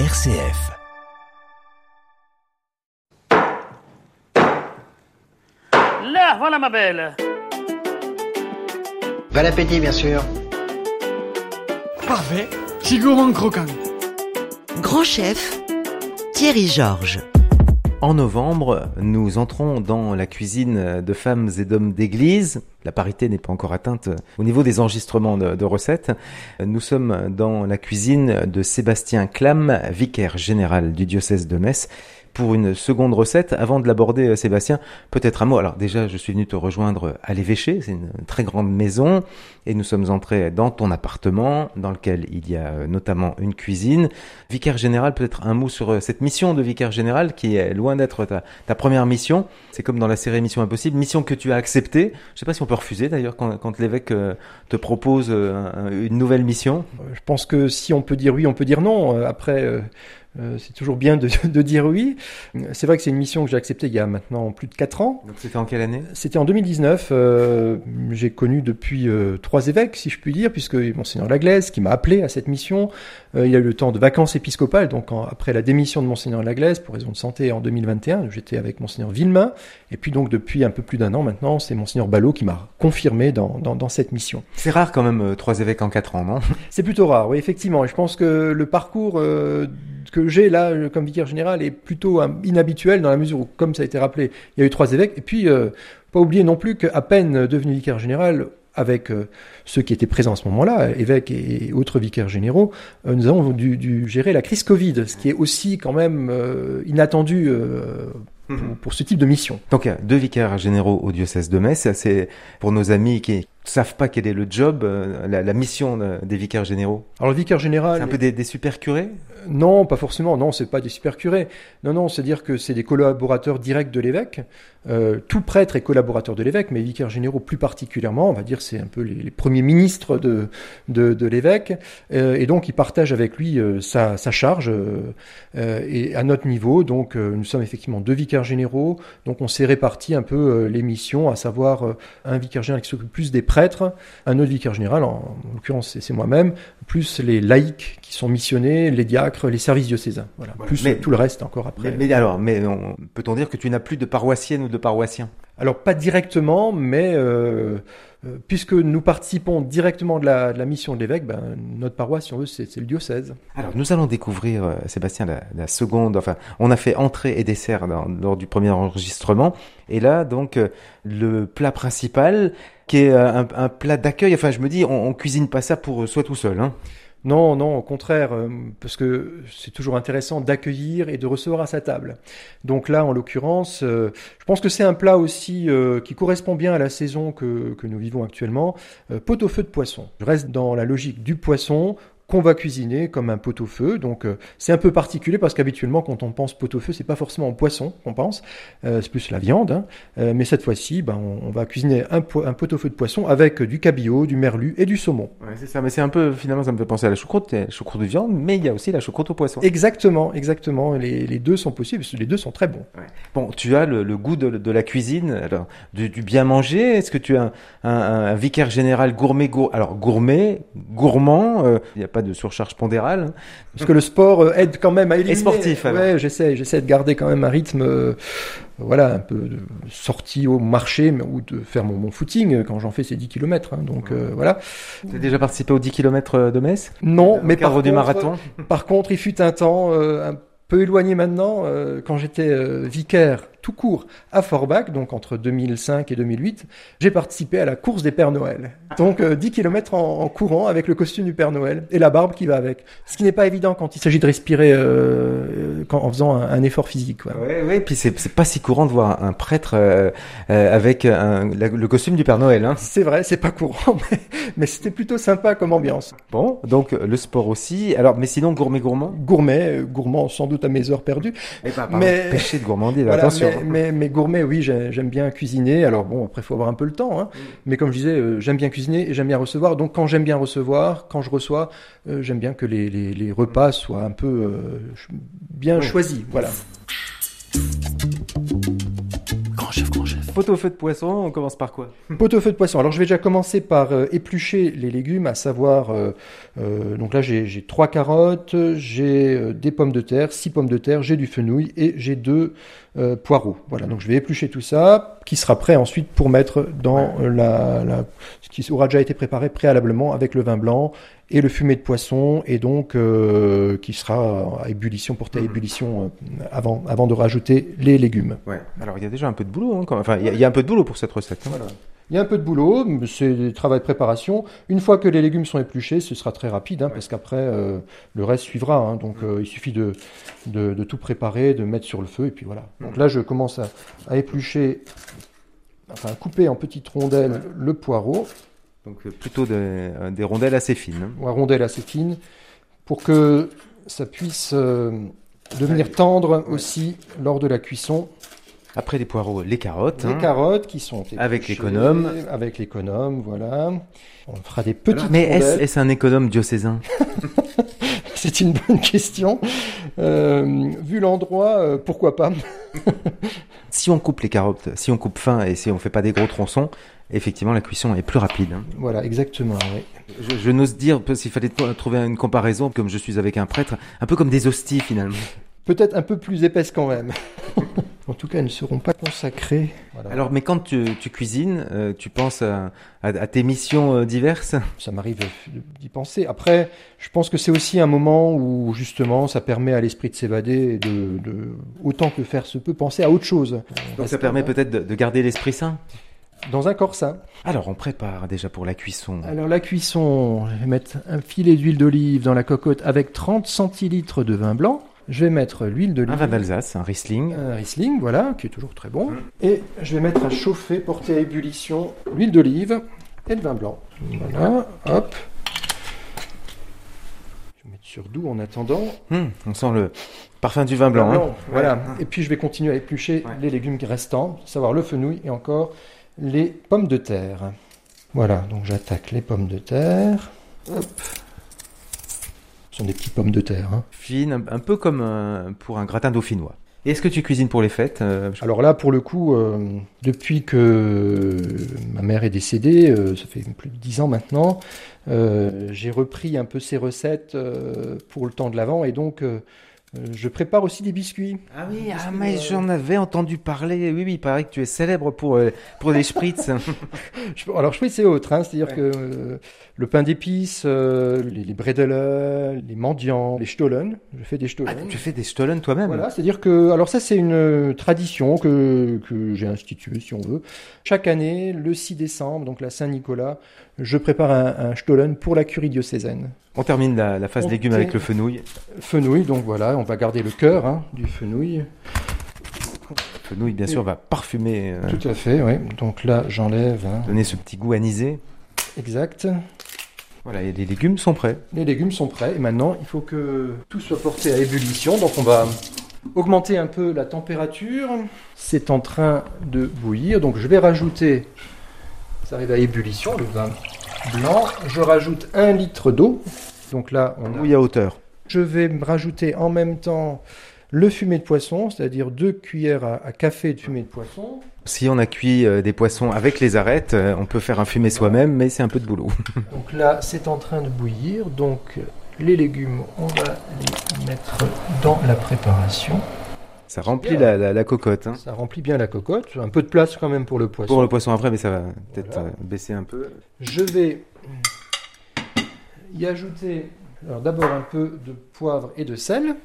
RCF. Là, voilà ma belle. Bon appétit, bien sûr. Parfait, c'est gourmand croquant. Grand chef, Thierry Georges. En novembre, nous entrons dans la cuisine de femmes et d'hommes d'église. La parité n'est pas encore atteinte au niveau des enregistrements de, recettes. Nous sommes dans la cuisine de Sébastien Clam, vicaire général du diocèse de Metz, pour une seconde recette. Avant de l'aborder, euh, Sébastien, peut-être un mot. Alors déjà, je suis venu te rejoindre à l'évêché, c'est une très grande maison, et nous sommes entrés dans ton appartement, dans lequel il y a euh, notamment une cuisine. Vicaire général, peut-être un mot sur euh, cette mission de vicaire général, qui est loin d'être ta, ta, première mission. C'est comme dans la série Mission Impossible, mission que tu as acceptée. Je sais pas si on peut refuser d'ailleurs quand, quand l'évêque te propose une nouvelle mission. Je pense que si on peut dire oui, on peut dire non. Après... Euh, c'est toujours bien de, de dire oui. C'est vrai que c'est une mission que j'ai acceptée il y a maintenant plus de 4 ans. Donc c'était en quelle année? C'était en 2019. Euh, j'ai connu depuis euh, trois évêques, si je puis dire, puisque Monseigneur Laglaise, qui m'a appelé à cette mission, euh, il a eu le temps de vacances épiscopales, donc en, après la démission de Monseigneur Laglaise, pour raison de santé en 2021, j'étais avec Monseigneur Villemain, et puis donc depuis un peu plus d'un an maintenant, c'est Monseigneur Ballot qui m'a confirmé dans, dans, dans, cette mission. C'est rare quand même, euh, trois évêques en quatre ans, non? C'est plutôt rare, oui, effectivement. Et je pense que le parcours que j'ai là comme vicaire général est plutôt inhabituel dans la mesure où, comme ça a été rappelé, il y a eu trois évêques. Et puis, euh, pas oublier non plus qu'à peine devenu vicaire général, avec euh, ceux qui étaient présents à ce moment-là, évêques et autres vicaires généraux, euh, nous avons dû, dû, gérer la crise Covid, ce qui est aussi quand même euh, inattendu pour, pour, ce type de mission. Donc, deux vicaires généraux au diocèse de Metz. C'est pour nos amis qui savent pas quel est le job, la, la mission des vicaires généraux. Alors, le vicaire général. C'est un peu des, des super curés? Non, pas forcément. Non, c'est pas des super curés. Non, non, c'est-à-dire que c'est des collaborateurs directs de l'évêque. Euh, tout prêtre est collaborateur de l'évêque, mais les vicaires généraux plus particulièrement, on va dire, c'est un peu les, les, premiers ministres de, de, de l'évêque, euh, et donc ils partagent avec lui euh, sa, sa, charge. et à notre niveau, donc nous sommes effectivement deux vicaires généraux, donc on s'est réparti un peu les missions, à savoir un vicaire général qui s'occupe plus des prêtres, un autre vicaire général, en, en l'occurrence c'est moi-même, plus les laïcs qui sont missionnés, les diacres, les services diocésains, voilà, voilà. plus mais, tout le reste encore après. Mais, mais alors, mais peut-on dire que tu n'as plus de paroissiennes ou de paroissiens? Alors pas directement, mais euh, puisque nous participons directement de la, de la mission de l'évêque, ben, notre paroisse, si on veut, c'est le diocèse. Alors nous allons découvrir, euh, Sébastien, la, la, seconde, enfin on a fait entrée et dessert lors du premier enregistrement, et là donc euh, le plat principal qui est un, un plat d'accueil, enfin je me dis, on, on cuisine pas ça pour soi tout seul. Hein. Non, non, au contraire, euh, parce que c'est toujours intéressant d'accueillir et de recevoir à sa table. Donc là, en l'occurrence, euh, je pense que c'est un plat aussi euh, qui correspond bien à la saison que, que nous vivons actuellement, pot-au-feu de poisson. Je reste dans la logique du poisson qu'on va cuisiner comme un pot-au-feu. Donc euh, c'est un peu particulier parce qu'habituellement quand on pense pot-au-feu, c'est pas forcément au poisson qu'on pense, euh, c'est plus la viande. Hein. Euh, mais cette fois-ci, ben, on, on, va cuisiner un, po un pot-au-feu de poisson avec du cabillaud, du merlu et du saumon. Ouais, c'est ça, mais c'est un peu finalement ça me fait penser à la choucroute, la choucroute de viande, mais il y a aussi la choucroute au poisson. Exactement, exactement. Les, les deux sont possibles, les deux sont très bons. Ouais. Bon, tu as le, le goût de, de, la cuisine, alors du, du bien manger. Est-ce que tu as un, un, un, vicaire général gourmet, gour... alors gourmet, gourmand, il a pas de surcharge pondérale. Parce que le sport aide quand même à éliminer. Et sportif, alors. Ouais, j'essaie, j'essaie de garder quand même un rythme, euh, voilà, un peu de sortie au marché, mais, ou de faire mon, mon footing quand j'en fais ces 10 km. Hein, donc euh, voilà. Tu as déjà participé aux 10 km de Metz? Non, mais par du contre, marathon? Par contre, il fut un temps euh, un peu éloigné maintenant, euh, quand j'étais euh, vicaire tout court à Forbach, donc entre 2005 et 2008, j'ai participé à la course des Pères Noël. Donc euh, 10 km en, en, courant avec le costume du Père Noël et la barbe qui va avec. Ce qui n'est pas évident quand il s'agit de respirer euh, quand, en faisant un, un effort physique. Oui, oui, puis c'est pas si courant de voir un prêtre euh, avec un, la, le costume du Père Noël. Hein. C'est vrai, c'est pas courant, mais, mais c'était plutôt sympa comme ambiance. Bon, donc le sport aussi. Alors, mais sinon gourmet gourmand? Gourmet, gourmand sans doute à mes heures perdues. Eh ben, mais péché de gourmandise, voilà, attention. Mais, mais, mais, gourmet, oui, j'aime bien cuisiner. Alors bon, après, il faut avoir un peu le temps. Hein. Mm. Mais comme je disais, euh, j'aime bien cuisiner et j'aime bien recevoir. Donc quand j'aime bien recevoir, quand je reçois, euh, j'aime bien que les, les, les, repas soient un peu euh, bien oui. choisis. Voilà. Grand chef, grand chef. pot-au-feu de poisson, on commence par quoi? Pot-au-feu de poisson. Alors je vais déjà commencer par euh, éplucher les légumes, à savoir, euh, euh, donc là j'ai trois carottes, j'ai euh, des pommes de terre, six pommes de terre, j'ai du fenouil et j'ai deux euh, poireaux. Voilà, donc je vais éplucher tout ça, qui sera prêt ensuite pour mettre dans euh, la, la- ce qui aura déjà été préparé préalablement avec le vin blanc et le fumet de poisson, et donc euh, qui sera à ébullition, porté à ébullition euh, avant, avant de rajouter les légumes. Ouais. Alors, il y a déjà un peu de boulot. Hein, quand même. Enfin, il y, a- il y a un peu de boulot pour cette recette. hein. Voilà. Il y a un peu de boulot, c'est du travail de préparation. Une fois que les légumes sont épluchés, ce sera très rapide, hein, parce qu'après, euh, le reste suivra. hein. donc, euh, il suffit de, de, de tout préparer, de mettre sur le feu, et puis voilà. Donc là, je commence à, à éplucher, enfin, à couper en petites rondelles le poireau, Donc, euh, plutôt des, des rondelles assez fines. hein. ou à rondelles assez fines, pour que ça puisse euh, devenir tendre aussi lors de la cuisson. Après les poireaux, les carottes. Les hein. carottes qui sont Avec l'économe. Avec l'économe, voilà. On fera des petites Mais est-ce un économe diocésain? C'est une bonne question. Euh, vu l'endroit, euh, pourquoi pas? Si on coupe les carottes, si on coupe fin et si on fait pas des gros tronçons, effectivement, la cuisson est plus rapide. hein. Voilà, exactement. oui. Je, je n'ose dire, s'il fallait trouver une comparaison, comme je suis avec un prêtre, un peu comme des hosties finalement. Peut-être un peu plus épaisse quand même. en tout cas, elles ne seront pas consacrées. Voilà. Alors, mais quand tu, tu cuisines, euh, tu penses à, à- à tes missions euh, diverses? Ça m'arrive d'y penser. Après, je pense que c'est aussi un moment où justement, ça permet à l'esprit de s'évader et de, de, autant que faire se peut, penser à autre chose. Donc ça permet peut-être de, de garder l'esprit sain? Dans un corps sain. Alors, on prépare déjà pour la cuisson. Alors la cuisson, je vais mettre un filet d'huile d'olive dans la cocotte avec 30 centilitres de vin blanc. Je vais mettre l'huile d'olive. Un vin d'Alsace, un Riesling. Un Riesling, voilà, qui est toujours très bon. Et je vais mettre à chauffer, porter à ébullition l'huile d'olive et le vin blanc. Voilà, hop. Je vais mettre sur doux en attendant. Hum, on sent le parfum du vin blanc. hein. Voilà. Et puis je vais continuer à éplucher Ouais. les légumes restants, à savoir le fenouil et encore les pommes de terre. Voilà, donc j'attaque les pommes de terre. Hop. Ce sont des petites pommes de terre. hein. Fine, un, un peu comme euh, pour un gratin dauphinois. Et Est-ce que tu cuisines pour les fêtes euh, je- Alors là, pour le coup, euh, depuis que ma mère est décédée, euh, ça fait plus de dix ans maintenant, j'ai repris un peu ses recettes pour le temps de l'avant et donc euh, je prépare aussi des biscuits. Ah oui, ah, mais euh, j'en avais entendu parler. Oui, oui, il paraît que tu es célèbre pour, euh, pour les spritz. Alors fais c'est autre, hein, c'est-à-dire que euh, le pain d'épices, euh, les, les les mendiants, les stollen, je fais des Ah, stollen. tu fais des stollen toi-même Voilà, c'est-à-dire que, alors ça c'est une tradition que, que j'ai instituée si on veut. Chaque année, le 6 décembre, donc la Saint-Nicolas, je prépare un, un stollen pour la curie diocésaine. On termine la, la phase On légumes avec le fenouil. Fenouil, donc voilà, on va garder le cœur hein, du fenouil. Le fenouil, bien sûr, va parfumer, euh, Tout à fait, oui. Donc là, j'enlève. hein. donner ce petit goût anisé. Exact. Voilà, et les légumes sont prêts. Les légumes sont prêts et maintenant il faut que tout soit porté à ébullition. Donc on va augmenter un peu la température. C'est en train de bouillir. Donc je vais rajouter, ça arrive à ébullition, le vin blanc. Je rajoute un litre d'eau. Donc là, on a- Bouille à hauteur. je vais me rajouter en même temps le fumet de poisson, c'est-à-dire deux cuillères à, à café de fumet de poisson. Si on a cuit euh, des poissons avec les arêtes, euh, on peut faire un fumé soi-même, mais c'est un peu de boulot. Donc là, c'est en train de bouillir. Donc les légumes, on va les mettre dans la préparation. Ça remplit la, la- la cocotte. hein. Ça remplit bien la cocotte. Un peu de place quand même pour le poisson. Pour le poisson après, mais ça va peut-être Voilà. euh, baisser un peu. Je vais y ajouter alors d'abord un peu de poivre et de sel.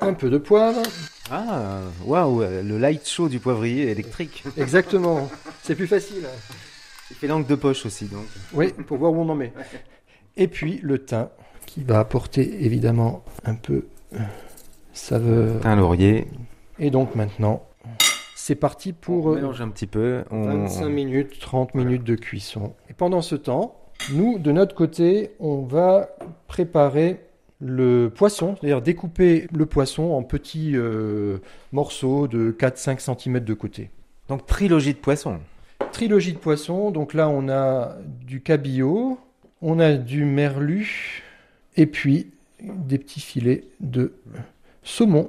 Un peu de poivre. Ah, waouh, euh, le light show du poivrier électrique. Exactement. C'est plus facile. Il fait langue de poche aussi, donc. Oui, pour voir où on en met. Et puis le thym qui va apporter évidemment un peu Un laurier. Et donc maintenant, c'est parti pour On euh, mélange un petit peu. On... 25 minutes, 30 minutes de cuisson. Et pendant ce temps, nous, de notre côté, on va préparer le poisson, c'est-à-dire découper le poisson en petits euh, morceaux de 4-5 cm de côté. Donc trilogie de poissons. Trilogie de poisson, donc là on a du cabillaud, on a du merlu, et puis des petits filets de saumon.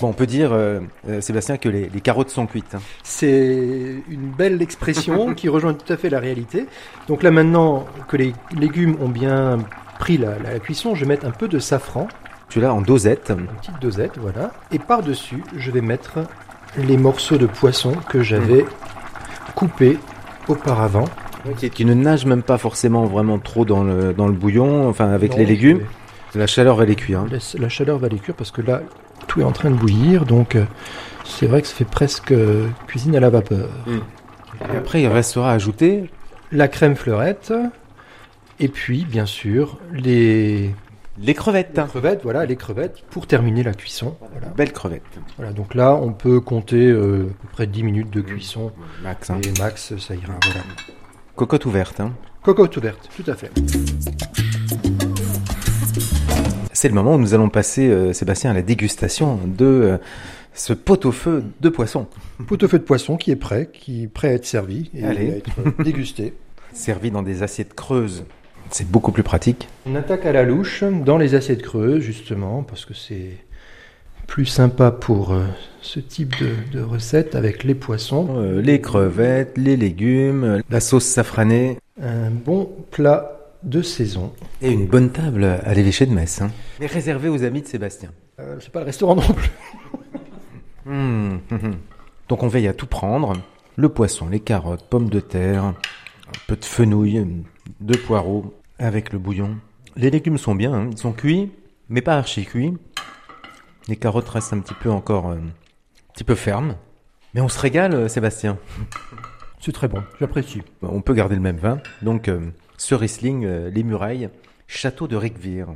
Bon, on peut dire, euh, euh, Sébastien, que les, les carottes sont cuites. hein. C'est une belle expression qui rejoint tout à fait la réalité. Donc là maintenant que les légumes ont bien pris la, la cuisson, je vais mettre un peu de safran, Tu l'as en dosette. une petite dosette, voilà. Et par-dessus, je vais mettre les morceaux de poisson que j'avais coupés auparavant. Qui, qui ne nage même pas forcément vraiment trop dans le, dans le bouillon, enfin avec Non, les légumes. La chaleur va les cuire. hein. La chaleur va les cuire parce que là, tout est en train de bouillir, donc euh, c'est vrai que ça fait presque euh, cuisine à la vapeur. Et après, il restera à ajouter La crème fleurette, et puis bien sûr les les crevettes. Les crevettes, voilà, les crevettes pour terminer la cuisson. Voilà. Belles crevettes. Voilà, donc là, on peut compter euh, à peu près 10 minutes de cuisson. Max. hein. Et max, ça ira. Voilà. Cocotte ouverte. hein. Cocotte ouverte, tout à fait. C'est le moment où nous allons passer, euh, Sébastien, à la dégustation de euh, ce pot-au-feu de poisson, Pot-au-feu de poisson qui est prêt, qui est prêt à être servi et Allez. à être dégusté. servi dans des assiettes creuses. C'est beaucoup plus pratique. On attaque à la louche dans les assiettes creuses, justement, parce que c'est plus sympa pour euh, ce type de, de recette avec les poissons. Euh, les crevettes, les légumes, la sauce safranée Un bon plat de saison. et une bonne table à l'évêché de Metz. hein. Mais réservée aux amis de Sébastien. Euh, c'est pas le restaurant non plus. Hum, hum, hum. Donc on veille à tout prendre. Le poisson, les carottes, pommes de terre, un peu de fenouil, de poireaux avec le bouillon. Les légumes sont bien, hein. ils sont cuits, mais pas archi cuits. Les carottes restent un petit peu encore euh, un petit peu fermes. Mais on se régale, euh, Sébastien. C'est très bon, j'apprécie. On peut garder le même vin. Donc euh, ce Riesling, les murailles, château de Riquevire.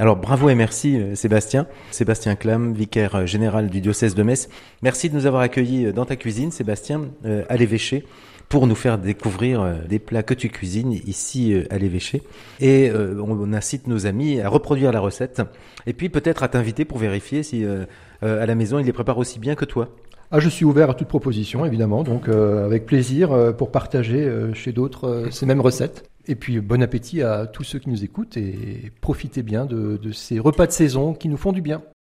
Alors bravo et merci euh, Sébastien. Sébastien Clam, vicaire euh, général du diocèse de Metz. Merci de nous avoir accueillis euh, dans ta cuisine, Sébastien, à l'évêché, pour nous faire découvrir des plats que tu cuisines ici à l'évêché. Et on, incite nos amis à reproduire la recette. Et puis peut-être à t'inviter pour vérifier si à la maison il les prépare aussi bien que toi. Ah, je suis ouvert à toute proposition, évidemment, donc euh, avec plaisir euh, pour partager chez d'autres ces mêmes recettes. Et puis bon appétit à tous ceux qui nous écoutent et profitez bien de, ces repas de saison qui nous font du bien.